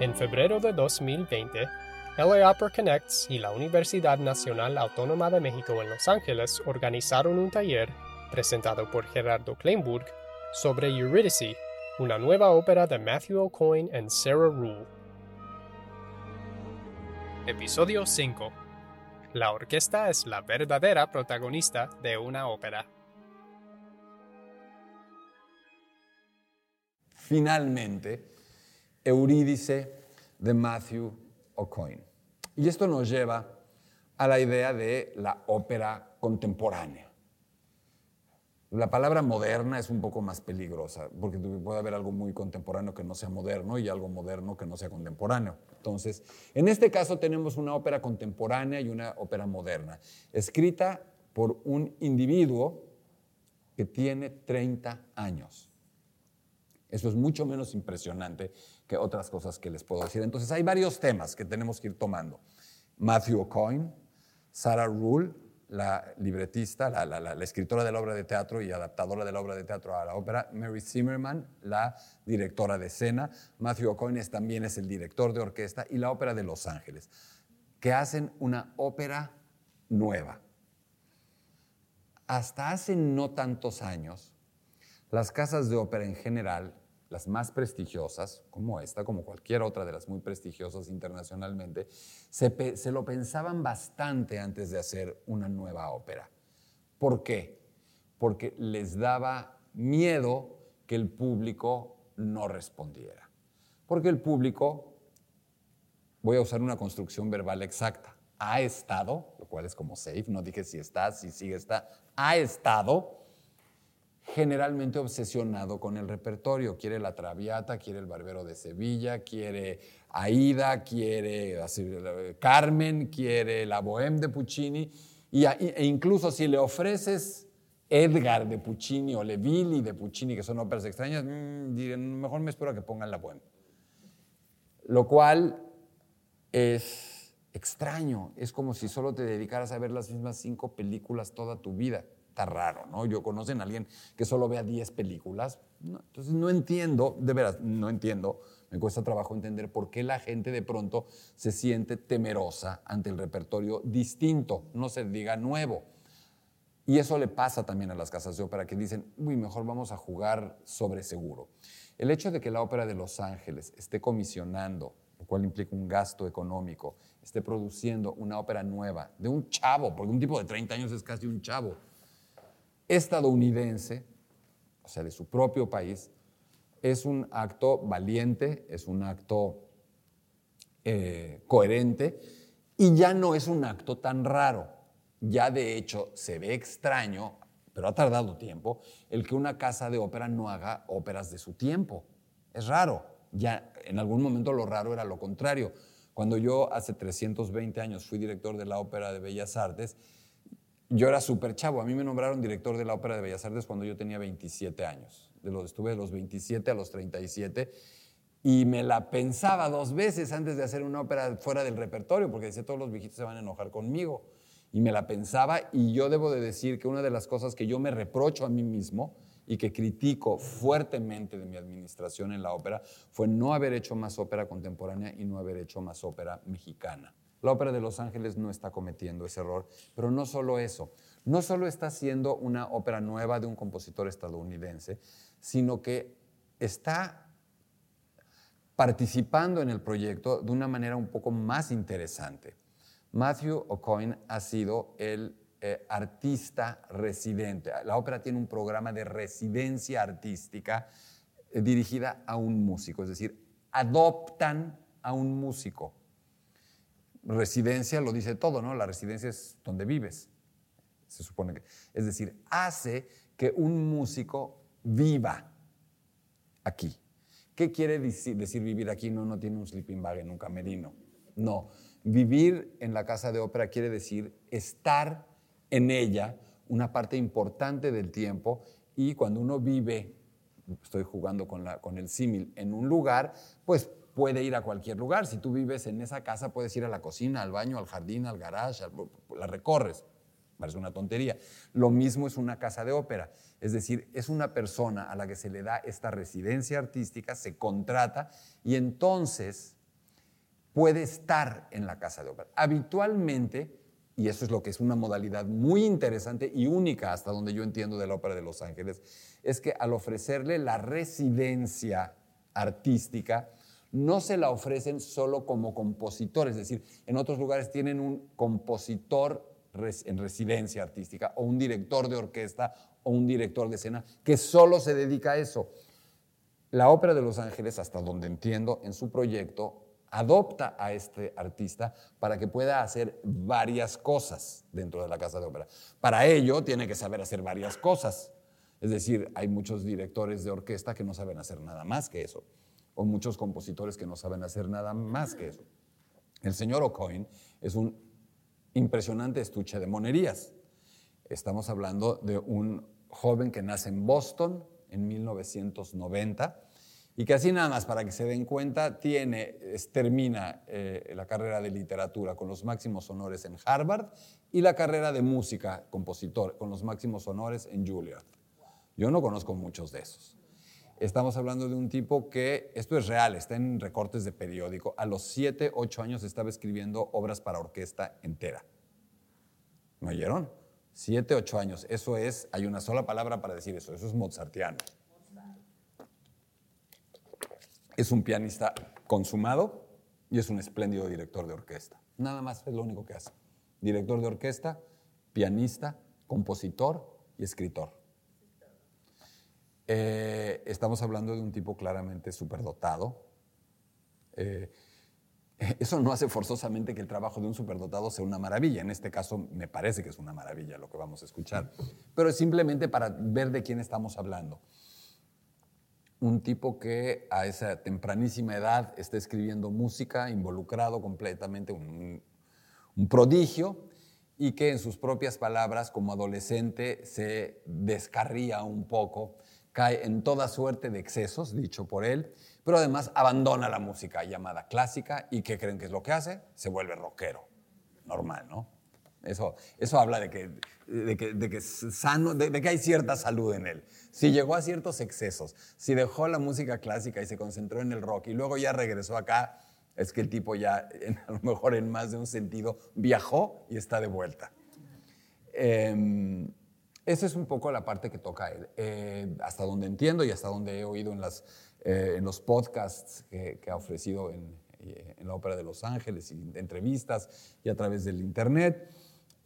En febrero de 2020, LA Opera Connects y la Universidad Nacional Autónoma de México en Los Ángeles organizaron un taller, presentado por Gerardo Kleinburg, sobre Eurydice, una nueva ópera de Matthew O'Coin y Sarah Rule. Episodio 5 La orquesta es la verdadera protagonista de una ópera. Finalmente, Eurídice de Matthew O'Coin. Y esto nos lleva a la idea de la ópera contemporánea. La palabra moderna es un poco más peligrosa, porque puede haber algo muy contemporáneo que no sea moderno y algo moderno que no sea contemporáneo. Entonces, en este caso tenemos una ópera contemporánea y una ópera moderna, escrita por un individuo que tiene 30 años. Eso es mucho menos impresionante que otras cosas que les puedo decir. Entonces hay varios temas que tenemos que ir tomando. Matthew O'Coin, Sarah Rule, la libretista, la, escritora de la obra de teatro y adaptadora de la obra de teatro a la ópera, Mary Zimmerman, la directora de escena, Matthew O'Coin también es el director de orquesta y la ópera de Los Ángeles, que hacen una ópera nueva. Hasta hace no tantos años, las casas de ópera en general las más prestigiosas, como esta, como cualquier otra de las muy prestigiosas internacionalmente, se, lo pensaban bastante antes de hacer una nueva ópera. ¿Por qué? Porque les daba miedo que el público no respondiera. Porque el público, voy a usar una construcción verbal exacta, ha estado, lo cual es como safe, no dije si está, si sigue está, ha estado generalmente obsesionado con el repertorio. Quiere la Traviata, quiere el Barbero de Sevilla, quiere Aida, quiere Carmen, quiere la Bohème de Puccini, y, e incluso si le ofreces Edgar de Puccini o Le Villi de Puccini, que son óperas extrañas, mm, mejor me espero a que pongan la Bohème. Lo cual es extraño, es como si solo te dedicaras a ver las mismas cinco películas toda tu vida raro, ¿no? Yo conocen a alguien que solo vea 10 películas. entonces no entiendo, de veras, no entiendo, me cuesta trabajo entender por qué la gente de pronto se siente temerosa ante el repertorio distinto, no se diga nuevo. Y eso le pasa también a las casas de ópera que dicen, uy, mejor vamos a jugar sobre seguro. El hecho de que la Ópera de Los Ángeles esté comisionando, lo cual implica un gasto económico, esté produciendo una ópera nueva de un chavo, porque un tipo de 30 años es casi un chavo, estadounidense, o sea, de su propio país, es un acto valiente, es un acto eh, coherente y ya no es un acto tan raro. Ya de hecho se ve extraño, pero ha tardado tiempo, el que una casa de ópera no haga óperas de su tiempo. Es raro. Ya en algún momento lo raro era lo contrario. Cuando yo hace 320 años fui director de la Ópera de Bellas Artes, yo era súper chavo. A mí me nombraron director de la Ópera de Bellas Artes cuando yo tenía 27 años. De los, estuve de los 27 a los 37 y me la pensaba dos veces antes de hacer una ópera fuera del repertorio, porque decía todos los viejitos se van a enojar conmigo. Y me la pensaba y yo debo de decir que una de las cosas que yo me reprocho a mí mismo y que critico fuertemente de mi administración en la ópera fue no haber hecho más ópera contemporánea y no haber hecho más ópera mexicana. La Ópera de Los Ángeles no está cometiendo ese error, pero no solo eso, no solo está haciendo una ópera nueva de un compositor estadounidense, sino que está participando en el proyecto de una manera un poco más interesante. Matthew O'Coin ha sido el eh, artista residente. La ópera tiene un programa de residencia artística eh, dirigida a un músico, es decir, adoptan a un músico residencia lo dice todo, ¿no? La residencia es donde vives, se supone que. Es decir, hace que un músico viva aquí. ¿Qué quiere decir, vivir aquí? No, no tiene un sleeping bag en un camerino. No, vivir en la casa de ópera quiere decir estar en ella una parte importante del tiempo y cuando uno vive, estoy jugando con, con el símil, en un lugar, pues puede ir a cualquier lugar. Si tú vives en esa casa, puedes ir a la cocina, al baño, al jardín, al garage, la recorres. Parece una tontería. Lo mismo es una casa de ópera. Es decir, es una persona a la que se le da esta residencia artística, se contrata y entonces puede estar en la casa de ópera. Habitualmente, y eso es lo que es una modalidad muy interesante y única hasta donde yo entiendo de la Ópera de Los Ángeles, es que al ofrecerle la residencia artística, no se la ofrecen solo como compositor, es decir, en otros lugares tienen un compositor en residencia artística o un director de orquesta o un director de escena que solo se dedica a eso. La Ópera de Los Ángeles, hasta donde entiendo, en su proyecto adopta a este artista para que pueda hacer varias cosas dentro de la casa de ópera. Para ello tiene que saber hacer varias cosas. Es decir, hay muchos directores de orquesta que no saben hacer nada más que eso, o muchos compositores que no saben hacer nada más que eso. El señor O'Coin es un impresionante estuche de monerías. Estamos hablando de un joven que nace en Boston en 1990 y que así nada más, para que se den cuenta, tiene, termina eh, la carrera de literatura con los máximos honores en Harvard y la carrera de música, compositor, con los máximos honores en Juilliard. Yo no conozco muchos de esos. Estamos hablando de un tipo que, esto es real, está en recortes de periódico, a los 7, 8 años estaba escribiendo obras para orquesta entera. ¿Me oyeron? 7, 8 años. Eso es, hay una sola palabra para decir eso, eso es mozartiano es un pianista consumado y es un espléndido director de orquesta. Nada más es lo único que hace. Director de orquesta, pianista, compositor y escritor. Eh, estamos hablando de un tipo claramente superdotado. Eh, eso no hace forzosamente que el trabajo de un superdotado sea una maravilla. En este caso me parece que es una maravilla lo que vamos a escuchar. Pero es simplemente para ver de quién estamos hablando un tipo que a esa tempranísima edad está escribiendo música, involucrado completamente, un, prodigio, y que en sus propias palabras como adolescente se descarría un poco, cae en toda suerte de excesos, dicho por él, pero además abandona la música llamada clásica y ¿qué creen que es lo que hace? Se vuelve rockero, normal, ¿no? Eso, eso habla de que, de que, de que sano, de, que hay cierta salud en él. Si llegó a ciertos excesos, si dejó la música clásica y se concentró en el rock y luego ya regresó acá, es que el tipo ya, a lo mejor en más de un sentido, viajó y está de vuelta. Eh, esa es un poco la parte que toca él. Eh, hasta donde entiendo y hasta donde he oído en, las, eh, en los podcasts que, ha ofrecido en, la Ópera de Los Ángeles entrevistas y a través del Internet.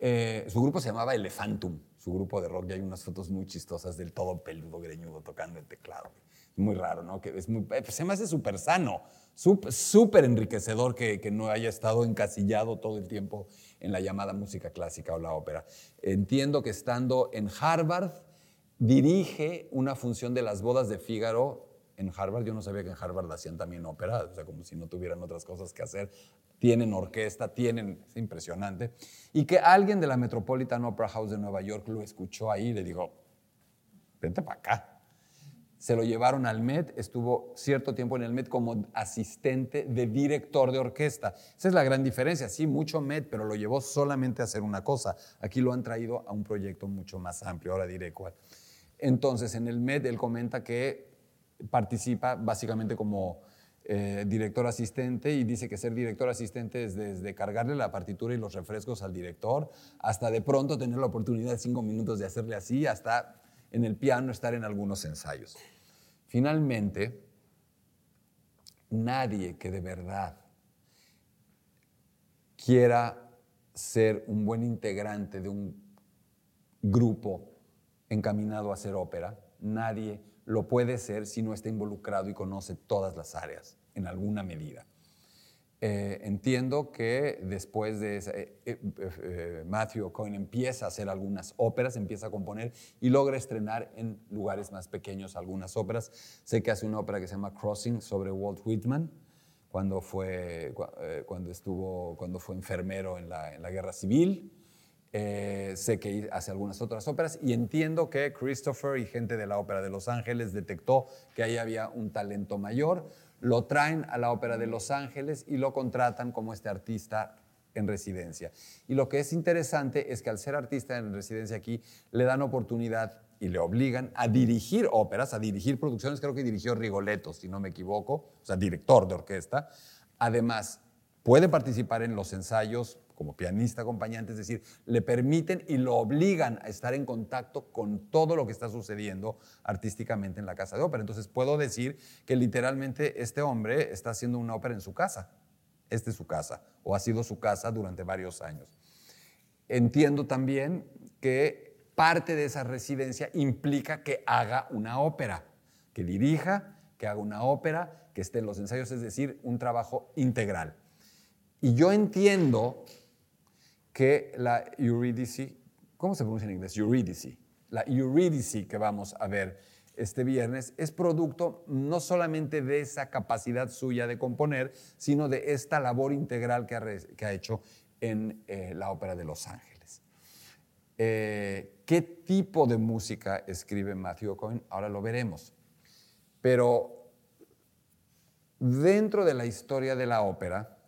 Eh, su grupo se llamaba Elefantum, su grupo de rock, y hay unas fotos muy chistosas del todo peludo, greñudo, tocando el teclado. Muy raro, ¿no? Que es eh, se me hace súper sano, súper enriquecedor que, que, no haya estado encasillado todo el tiempo en la llamada música clásica o la ópera. Entiendo que estando en Harvard, dirige una función de las bodas de Fígaro en Harvard. Yo no sabía que en Harvard hacían también ópera, o sea, como si no tuvieran otras cosas que hacer. Tienen orquesta, tienen, es impresionante. Y que alguien de la Metropolitan Opera House de Nueva York lo escuchó ahí y le dijo, vente para acá. Se lo llevaron al Met, estuvo cierto tiempo en el Met como asistente de director de orquesta. Esa es la gran diferencia. Sí, mucho Met, pero lo llevó solamente a hacer una cosa. Aquí lo han traído a un proyecto mucho más amplio, ahora diré cuál. Entonces, en el Met él comenta que participa básicamente como eh, director asistente y dice que ser director asistente es desde cargarle la partitura y los refrescos al director hasta de pronto tener la oportunidad de cinco minutos de hacerle así, hasta en el piano estar en algunos ensayos. Finalmente, nadie que de verdad quiera ser un buen integrante de un grupo encaminado a hacer ópera, nadie lo puede ser si no está involucrado y conoce todas las áreas en alguna medida. Eh, entiendo que después de esa, eh, eh, Matthew O'Coin empieza a hacer algunas óperas, empieza a componer y logra estrenar en lugares más pequeños algunas óperas. Sé que hace una ópera que se llama Crossing sobre Walt Whitman, cuando fue, cuando estuvo, cuando fue enfermero en la, en la guerra civil. Eh, sé que hace algunas otras óperas y entiendo que Christopher y gente de la Ópera de Los Ángeles detectó que ahí había un talento mayor, lo traen a la Ópera de Los Ángeles y lo contratan como este artista en residencia. Y lo que es interesante es que al ser artista en residencia aquí, le dan oportunidad y le obligan a dirigir óperas, a dirigir producciones, creo que dirigió Rigoletto, si no me equivoco, o sea, director de orquesta. Además, puede participar en los ensayos como pianista acompañante, es decir, le permiten y lo obligan a estar en contacto con todo lo que está sucediendo artísticamente en la casa de ópera. Entonces puedo decir que literalmente este hombre está haciendo una ópera en su casa. Esta es su casa, o ha sido su casa durante varios años. Entiendo también que parte de esa residencia implica que haga una ópera, que dirija, que haga una ópera, que esté en los ensayos, es decir, un trabajo integral. Y yo entiendo que la Eurydice, ¿cómo se pronuncia en inglés? Eurydice. La Eurydice que vamos a ver este viernes es producto no solamente de esa capacidad suya de componer, sino de esta labor integral que ha, hecho en eh, la Ópera de Los Ángeles. Eh, ¿Qué tipo de música escribe Matthew Cohen? Ahora lo veremos. Pero dentro de la historia de la ópera,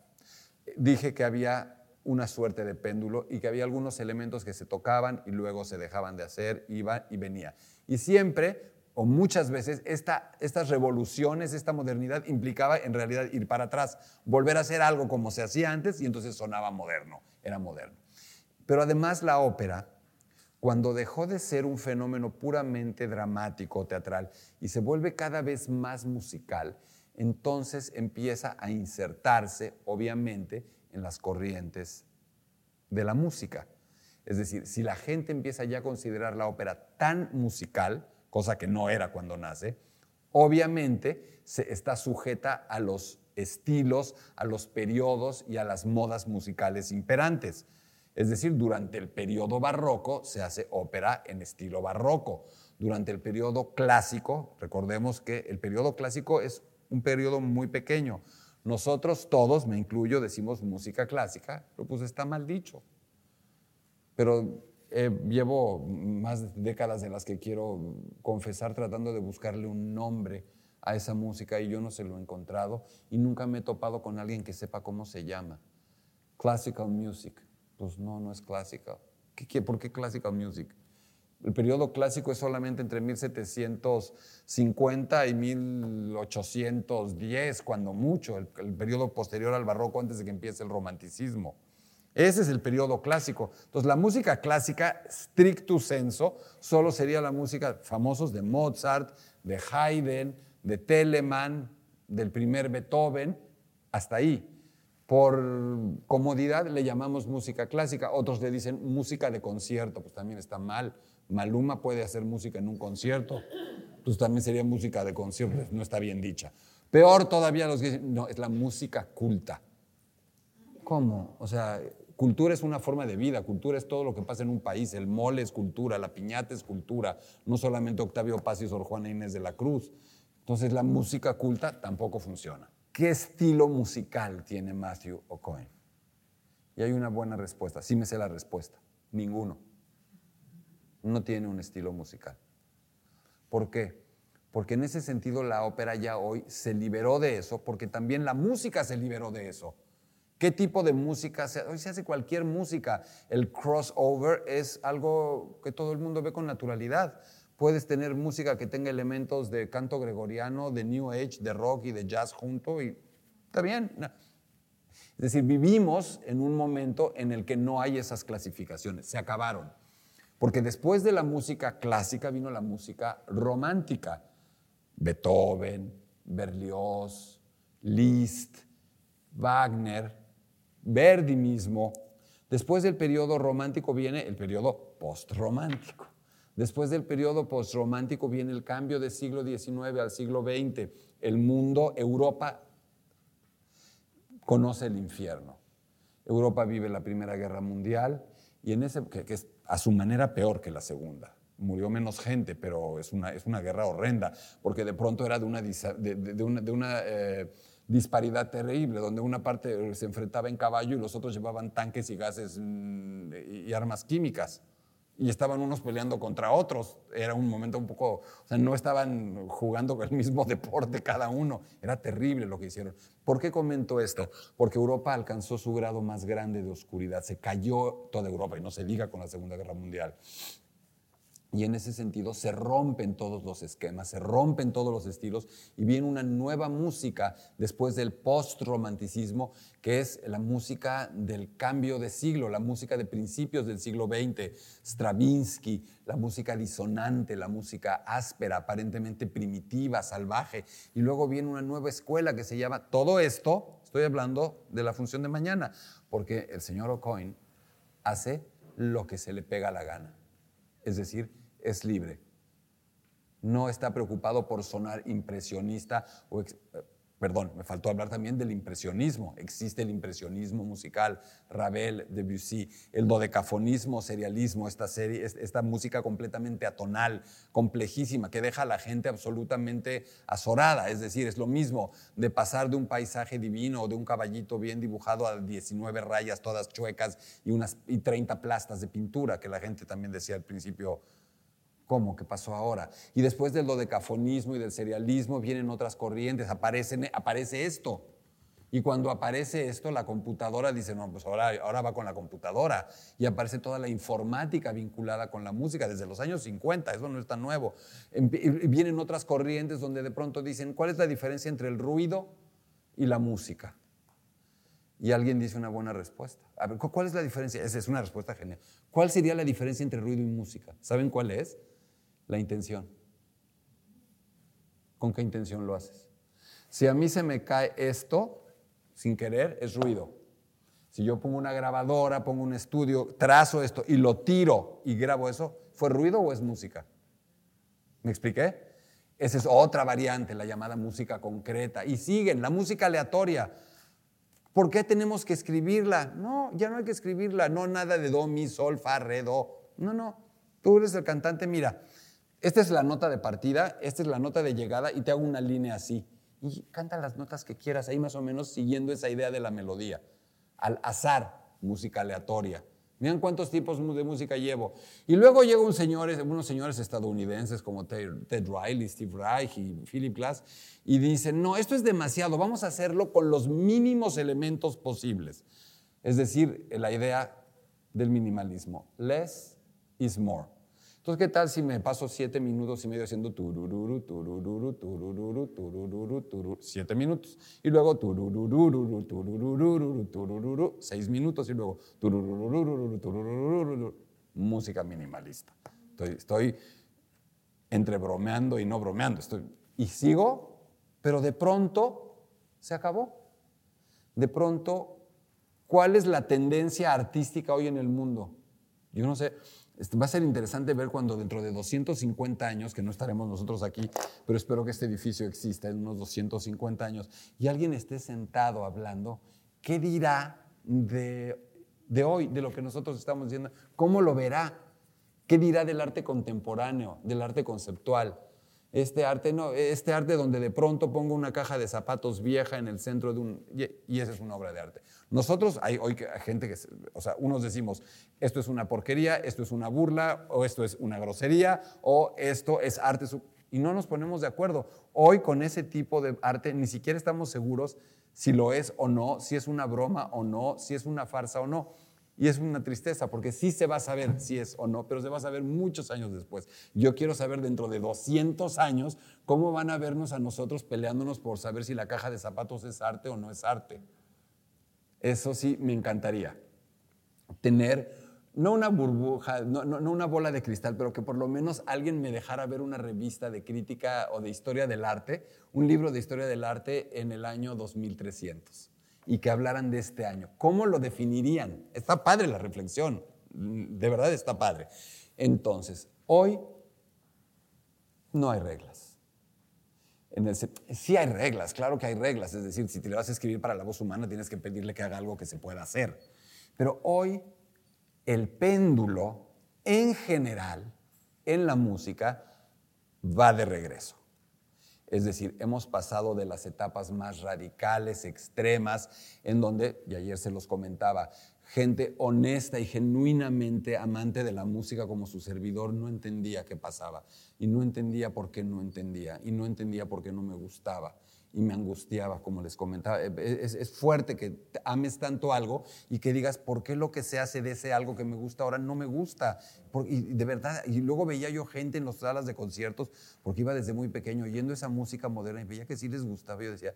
dije que había una suerte de péndulo y que había algunos elementos que se tocaban y luego se dejaban de hacer, iba y venía. Y siempre o muchas veces estas revoluciones, esta modernidad implicaba en realidad ir para atrás, volver a hacer algo como se hacía antes y entonces sonaba moderno, era moderno. Pero además la ópera, cuando dejó de ser un fenómeno puramente dramático, teatral, y se vuelve cada vez más musical, entonces empieza a insertarse, obviamente, en las corrientes de la música. Es decir, si la gente empieza ya a considerar la ópera tan musical, cosa que no era cuando nace, obviamente se está sujeta a los estilos, a los periodos y a las modas musicales imperantes. Es decir, durante el periodo barroco se hace ópera en estilo barroco. Durante el periodo clásico, recordemos que el periodo clásico es un periodo muy pequeño. Nosotros todos, me incluyo, decimos música clásica, pero pues está mal dicho. Pero eh, llevo más décadas en las que quiero confesar tratando de buscarle un nombre a esa música y yo no se lo he encontrado y nunca me he topado con alguien que sepa cómo se llama. Classical music. Pues no, no es classical. ¿Qué, por qué classical music? El periodo clásico es solamente entre 1750 y 1810, cuando mucho, el periodo posterior al barroco antes de que empiece el romanticismo. Ese es el periodo clásico. Entonces, la música clásica, stricto senso, solo sería la música famosos de Mozart, de Haydn, de Telemann, del primer Beethoven, hasta ahí. Por comodidad le llamamos música clásica, otros le dicen música de concierto, pues también está mal. Maluma puede hacer música en un concierto, pues también sería música de concierto, no está bien dicha. Peor todavía los que dicen, no, es la música culta. ¿Cómo? O sea, Cultura es una forma de vida, cultura es todo lo que pasa en un país. El mole es cultura, la piñata es cultura, no solamente Octavio Paz y Sor Juana Inés de la Cruz. Entonces la música culta tampoco funciona. ¿Qué estilo musical tiene Matthew O'Cohen? Y hay una buena respuesta, sí me sé la respuesta, ninguno. No tiene un estilo musical. ¿Por qué? Porque en ese sentido la ópera ya hoy se liberó de eso, porque también la música se liberó de eso. ¿Qué tipo de música? Se, hoy se hace cualquier música. El crossover es algo que todo el mundo ve con naturalidad. Puedes tener música que tenga elementos de canto gregoriano, de New Age, de rock y de jazz junto y está bien. Es decir, vivimos en un momento en el que no hay esas clasificaciones, se acabaron. Porque después de la música clásica vino la música romántica. Beethoven, Berlioz, Liszt, Wagner, Verdi mismo. Después del periodo romántico viene el periodo postromántico. Después del periodo postromántico viene el cambio del siglo XIX al siglo XX. El mundo, Europa, conoce el infierno. Europa vive la Primera Guerra Mundial y en ese, que, es a su manera peor que la Segunda. Murió menos gente, pero es una, es una guerra horrenda, porque de pronto era de una, eh, disparidad terrible, donde una parte se enfrentaba en caballo y los otros llevaban tanques y gases mm, y armas químicas. Y estaban unos peleando contra otros. Era un momento un poco, o sea, no estaban jugando el mismo deporte cada uno. Era terrible lo que hicieron. ¿Por qué comento esto? Porque Europa alcanzó su grado más grande de oscuridad. Se cayó toda Europa y no se liga con la Segunda Guerra Mundial. Y en ese sentido se rompen todos los esquemas, se rompen todos los estilos y viene una nueva música después del post-romanticismo, que es la música del cambio de siglo, la música de principios del siglo XX, Stravinsky, la música disonante, la música áspera, aparentemente primitiva, salvaje. Y luego viene una nueva escuela que se llama, todo esto, estoy hablando de la función de mañana, porque el señor O'Coin hace lo que se le pega la gana. Es decir, es libre. No está preocupado por sonar impresionista o... Eh, perdón, me faltó hablar también del impresionismo. Existe el impresionismo musical, Ravel, Debussy, el dodecafonismo, serialismo, esta, serie, esta música completamente atonal, complejísima, que deja a la gente absolutamente azorada. Es decir, es lo mismo de pasar de un paisaje divino o de un caballito bien dibujado a 19 rayas todas chuecas y, unas, y 30 plastas de pintura, que la gente también decía al principio ¿Cómo? ¿Qué pasó ahora? Y después del dodecafonismo y del serialismo vienen otras corrientes, aparecen, aparece esto. Y cuando aparece esto, la computadora dice, no, pues ahora, ahora va con la computadora. Y aparece toda la informática vinculada con la música desde los años 50, eso no es tan nuevo. Y vienen otras corrientes donde de pronto dicen, ¿cuál es la diferencia entre el ruido y la música? Y alguien dice una buena respuesta. A ver, ¿cuál es la diferencia? Esa es una respuesta genial. ¿Cuál sería la diferencia entre ruido y música? ¿Saben cuál es? La intención. ¿Con qué intención lo haces? Si a mí se me cae esto, sin querer, es ruido. Si yo pongo una grabadora, pongo un estudio, trazo esto y lo tiro y grabo eso, ¿fue ruido o es música? ¿Me expliqué? Esa es otra variante, la llamada música concreta. Y siguen, la música aleatoria. ¿Por qué tenemos que escribirla? No, ya no hay que escribirla. No, nada de do, mi, sol, fa, re, do. No, no. Tú eres el cantante, mira, esta es la nota de partida, esta es la nota de llegada y te hago una línea así. Y canta las notas que quieras ahí más o menos siguiendo esa idea de la melodía. Al azar, música aleatoria. Miren cuántos tipos de música llevo. Y luego llega un señor, unos señores estadounidenses como Ted, Riley, Steve Reich y Philip Glass y dicen, no, esto es demasiado, vamos a hacerlo con los mínimos elementos posibles. Es decir, la idea del minimalismo. Less is more. Entonces, ¿qué tal si me paso siete minutos y medio haciendo turururu, turururu, turururu, turururu, turururu, siete minutos? Y luego turururu, turururu, turururu, seis minutos y luego turururu, turururu, música minimalista. Estoy, estoy entre bromeando y no bromeando. Estoy, y sigo, pero de pronto se acabó. De pronto, ¿cuál es la tendencia artística hoy en el mundo? Yo no sé, va a ser interesante ver cuando dentro de 250 años, que no estaremos nosotros aquí, pero espero que este edificio exista en unos 250 años, y alguien esté sentado hablando, ¿qué dirá de, de hoy, de lo que nosotros estamos diciendo? ¿Cómo lo verá? ¿Qué dirá del arte contemporáneo, del arte conceptual? Este arte, no, este arte donde de pronto pongo una caja de zapatos vieja en el centro de un... Y, esa es una obra de arte. Nosotros, hay hoy gente que, o sea, unos decimos, esto es una porquería, esto es una burla, o esto es una grosería, o esto es arte... Y no nos ponemos de acuerdo. Hoy con ese tipo de arte ni siquiera estamos seguros si lo es o no, si es una broma o no, si es una farsa o no. Y es una tristeza porque sí se va a saber si es o no, pero se va a saber muchos años después. Yo quiero saber dentro de 200 años cómo van a vernos a nosotros peleándonos por saber si la caja de zapatos es arte o no es arte. Eso sí me encantaría. Tener no una burbuja, no, no, una bola de cristal, pero que por lo menos alguien me dejara ver una revista de crítica o de historia del arte, un libro de historia del arte en el año 2300 y que hablaran de este año. ¿Cómo lo definirían? Está padre la reflexión, de verdad está padre. Entonces, hoy no hay reglas. En el, sí hay reglas, claro que hay reglas, es decir, si te le vas a escribir para la voz humana tienes que pedirle que haga algo que se pueda hacer. Pero hoy el péndulo en general en la música va de regreso. Es decir, hemos pasado de las etapas más radicales, extremas, en donde, y ayer se los comentaba, gente honesta y genuinamente amante de la música como su servidor no entendía qué pasaba y no entendía por qué no entendía y no entendía por qué no me gustaba y me angustiaba, como les comentaba. Eh, es, fuerte que ames tanto algo y que digas, ¿por qué lo que se hace de ese algo que me gusta ahora no me gusta? y de verdad, y luego veía yo gente en las salas de conciertos, porque iba desde muy pequeño oyendo esa música moderna y veía que sí les gustaba. Y yo decía,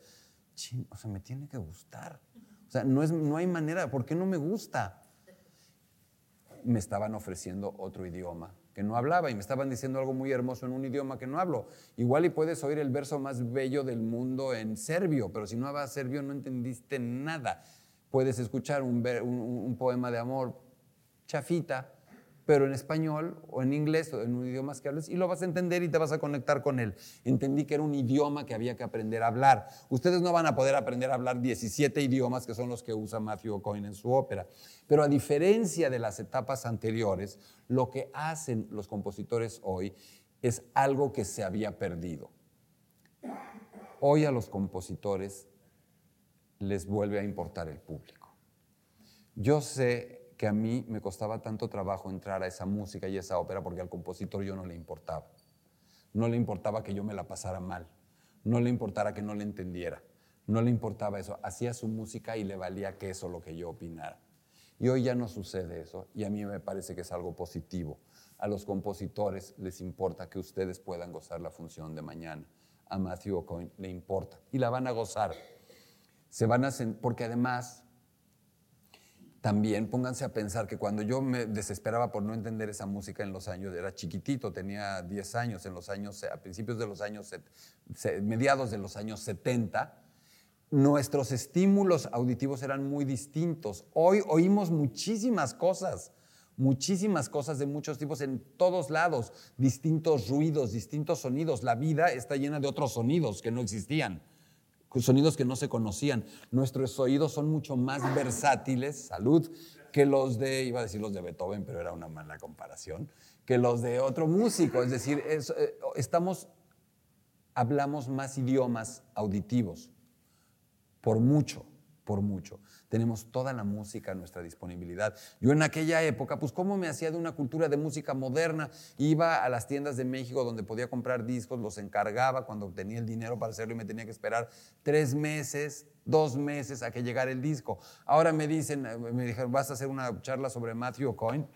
ching, o sea, me tiene que gustar. O sea, no, es, no hay manera, ¿por qué no me gusta? Me estaban ofreciendo otro idioma que no hablaba y me estaban diciendo algo muy hermoso en un idioma que no hablo. Igual y puedes oír el verso más bello del mundo en serbio, pero si no hablas serbio no entendiste nada. Puedes escuchar un, un poema de amor chafita, pero en español o en inglés o en un idioma que hables y lo vas a entender y te vas a conectar con él. Entendí que era un idioma que había que aprender a hablar. Ustedes no van a poder aprender a hablar 17 idiomas que son los que usa Matthew O'Coin en su ópera. Pero a diferencia de las etapas anteriores, lo que hacen los compositores hoy es algo que se había perdido. Hoy a los compositores les vuelve a importar el público. Yo sé que a mí me costaba tanto trabajo entrar a esa música y esa ópera porque al compositor yo no le importaba. No le importaba que yo me la pasara mal, no le importara que no le entendiera, no le importaba eso. Hacía su música y le valía que eso lo que yo opinara. Y hoy ya no sucede eso y a mí me parece que es algo positivo. A los compositores les importa que ustedes puedan gozar la función de mañana. A Matthew O'Coin le importa y la van a gozar. Se van a porque además también pónganse a pensar que cuando yo me desesperaba por no entender esa música en los años, era chiquitito, tenía 10 años, en los años, a principios de los años, mediados de los años 70, nuestros estímulos auditivos eran muy distintos. Hoy oímos muchísimas cosas, muchísimas cosas de muchos tipos en todos lados, distintos ruidos, distintos sonidos. La vida está llena de otros sonidos que no existían sonidos que no se conocían. Nuestros oídos son mucho más versátiles, salud, que los de, iba a decir los de Beethoven, pero era una mala comparación, que los de otro músico. Es decir, eh, estamos, hablamos más idiomas auditivos, por mucho, por mucho tenemos toda la música a nuestra disponibilidad. Yo en aquella época, pues cómo me hacía de una cultura de música moderna, iba a las tiendas de México donde podía comprar discos, los encargaba cuando tenía el dinero para hacerlo y me tenía que esperar tres meses, dos meses a que llegara el disco. Ahora me dicen, me dijeron, vas a hacer una charla sobre Matthew Coyne,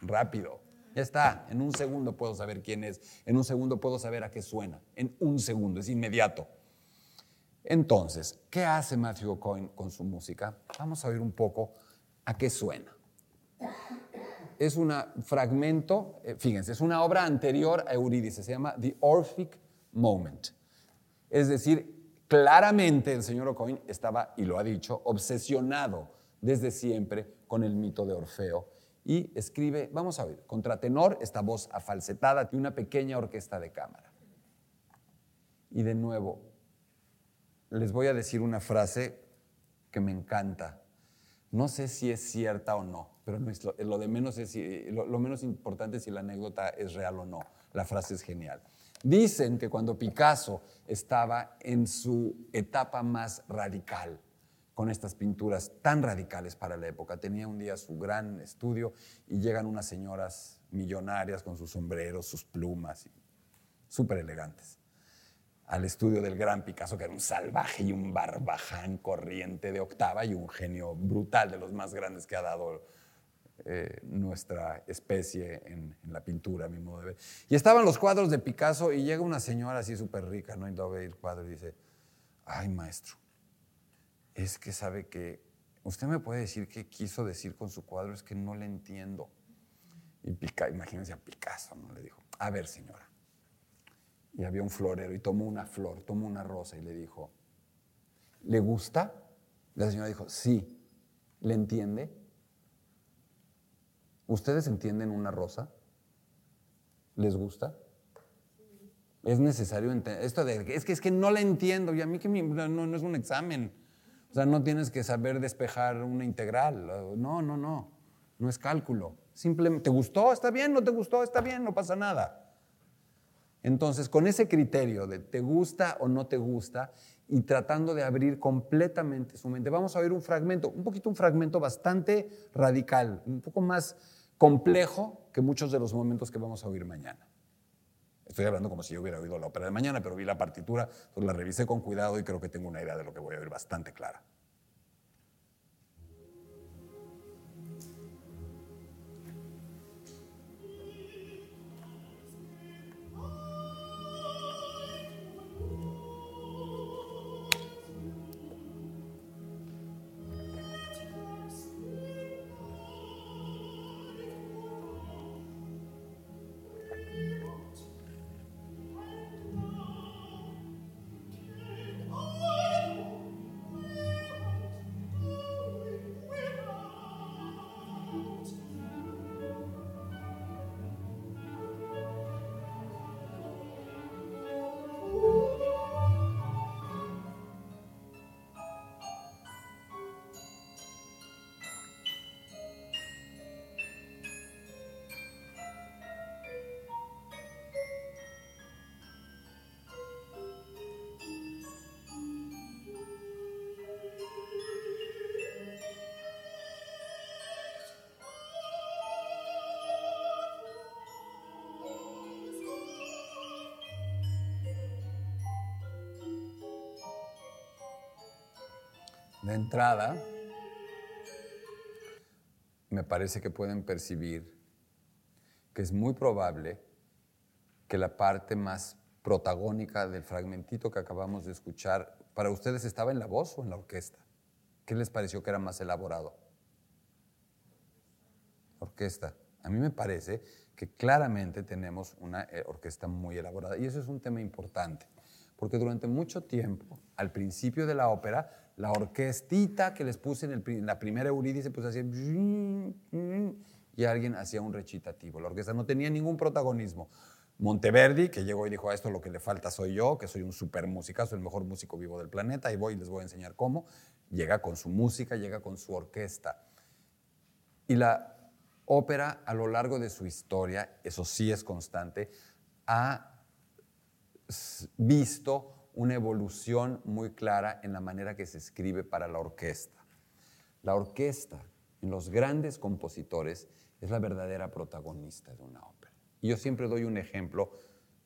rápido. Ya está, en un segundo puedo saber quién es, en un segundo puedo saber a qué suena, en un segundo, es inmediato. Entonces, ¿qué hace Matthew O'Coin con su música? Vamos a oír un poco a qué suena. Es un fragmento, eh, fíjense, es una obra anterior a Eurídice, se llama The Orphic Moment. Es decir, claramente el señor O'Coin estaba, y lo ha dicho, obsesionado desde siempre con el mito de Orfeo y escribe, vamos a ver, contratenor, esta voz afalcetada de una pequeña orquesta de cámara. Y de nuevo, les voy a decir una frase que me encanta. No sé si es cierta o no, pero lo, de menos es, lo, menos importante es si la anécdota es real o no. La frase es genial. Dicen que cuando Picasso estaba en su etapa más radical, con estas pinturas tan radicales para la época, tenía un día su gran estudio y llegan unas señoras millonarias con sus sombreros, sus plumas, súper elegantes al estudio del gran Picasso, que era un salvaje y un barbaján corriente de octava y un genio brutal de los más grandes que ha dado eh, nuestra especie en, la pintura, a mi modo de ver. Y estaban los cuadros de Picasso y llega una señora así súper rica, ¿no? Y lo ve el cuadro y dice, ay maestro, es que sabe que, usted me puede decir qué quiso decir con su cuadro, es que no le entiendo. Y Pica, imagínense a Picasso, ¿no? Le dijo, a ver señora, y había un florero y tomó una flor, tomó una rosa y le dijo, ¿le gusta? La señora dijo, sí. ¿Le entiende? ¿Ustedes entienden una rosa? ¿Les gusta? Es necesario entender. Esto de, es que es que no la entiendo y a mí que no, no es un examen. O sea, no tienes que saber despejar una integral. No, no, no. No es cálculo. Simplemente, ¿te gustó? Está bien, no te gustó, está bien, no pasa nada. Entonces, con ese criterio de te gusta o no te gusta, y tratando de abrir completamente su mente. Vamos a ver un fragmento, un poquito un fragmento bastante radical, un poco más complejo que muchos de los momentos que vamos a oír mañana. Estoy hablando como si yo hubiera oído la ópera de mañana, pero vi la partitura, la revisé con cuidado y creo que tengo una idea de lo que voy a oír bastante clara. De entrada, me parece que pueden percibir que es muy probable que la parte más protagónica del fragmentito que acabamos de escuchar, para ustedes estaba en la voz o en la orquesta. ¿Qué les pareció que era más elaborado? Orquesta. A mí me parece que claramente tenemos una eh, orquesta muy elaborada y eso es un tema importante, porque durante mucho tiempo, al principio de la ópera, la orquestita que les puse en, la primera Eurídice, pues hacía y alguien hacía un recitativo. La orquesta no tenía ningún protagonismo. Monteverdi, que llegó y dijo, a esto lo que le falta soy yo, que soy un super musicazo, el mejor músico vivo del planeta, y voy y les voy a enseñar cómo. Llega con su música, llega con su orquesta. Y la ópera, a lo largo de su historia, eso sí es constante, ha visto una evolución muy clara en la manera que se escribe para la orquesta. La orquesta, en los grandes compositores, es la verdadera protagonista de una ópera. Y yo siempre doy un ejemplo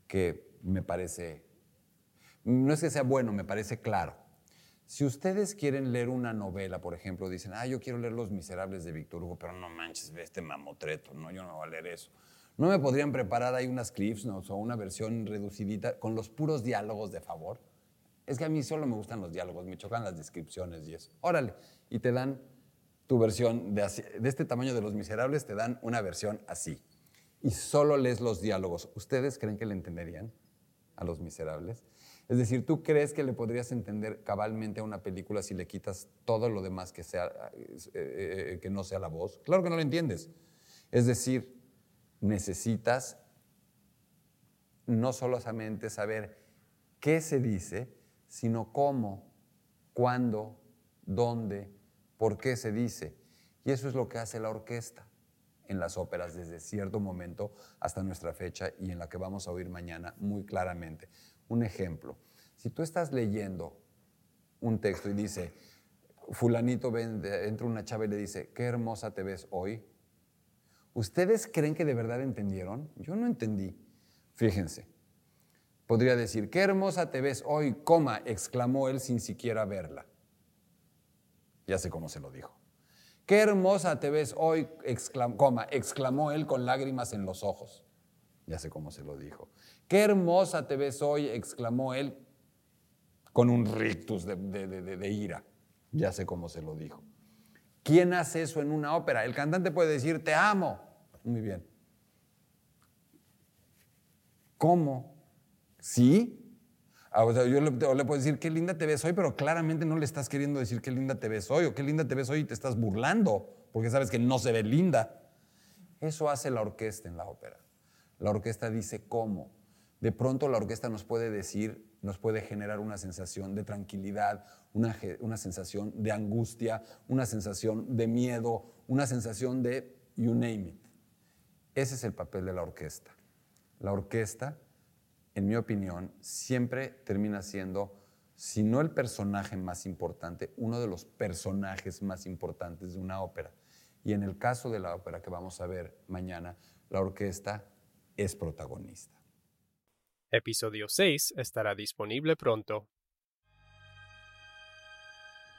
que me parece, no es que sea bueno, me parece claro. Si ustedes quieren leer una novela, por ejemplo, dicen, ah, yo quiero leer Los Miserables de Víctor Hugo, pero no manches, ve este mamotreto, no, yo no voy a leer eso. ¿No me podrían preparar ahí unas clips o una versión reducidita con los puros diálogos de favor? Es que a mí solo me gustan los diálogos, me chocan las descripciones y eso. Órale, y te dan tu versión de, este tamaño de Los Miserables, te dan una versión así. Y solo lees los diálogos. ¿Ustedes creen que le entenderían a Los Miserables? Es decir, ¿tú crees que le podrías entender cabalmente a una película si le quitas todo lo demás que, sea, eh, eh, que no sea la voz? Claro que no lo entiendes. Es decir, necesitas no solamente saber qué se dice, sino cómo, cuándo, dónde, por qué se dice. Y eso es lo que hace la orquesta en las óperas desde cierto momento hasta nuestra fecha y en la que vamos a oír mañana muy claramente. Un ejemplo, si tú estás leyendo un texto y dice, fulanito entra una chava y le dice, qué hermosa te ves hoy, ¿Ustedes creen que de verdad entendieron? Yo no entendí. Fíjense. Podría decir, qué hermosa te ves hoy, coma, exclamó él sin siquiera verla. Ya sé cómo se lo dijo. Qué hermosa te ves hoy, exclamó él con lágrimas en los ojos. Ya sé cómo se lo dijo. Qué hermosa te ves hoy, exclamó él con un rictus de, de ira. Ya sé cómo se lo dijo. ¿Quién hace eso en una ópera? El cantante puede decir, te amo. Muy bien. ¿Cómo? ¿Sí? Ah, o sea, yo le, puedo decir, qué linda te ves hoy, pero claramente no le estás queriendo decir qué linda te ves hoy o qué linda te ves hoy y te estás burlando, porque sabes que no se ve linda. Eso hace la orquesta en la ópera. La orquesta dice cómo. De pronto la orquesta nos puede decir nos puede generar una sensación de tranquilidad, una, una, sensación de angustia, una sensación de miedo, una sensación de you name it. Ese es el papel de la orquesta. La orquesta, en mi opinión, siempre termina siendo si no el personaje más importante, uno de los personajes más importantes de una ópera. Y en el caso de la ópera que vamos a ver mañana, la orquesta es protagonista. Episodio 6 estará disponible pronto.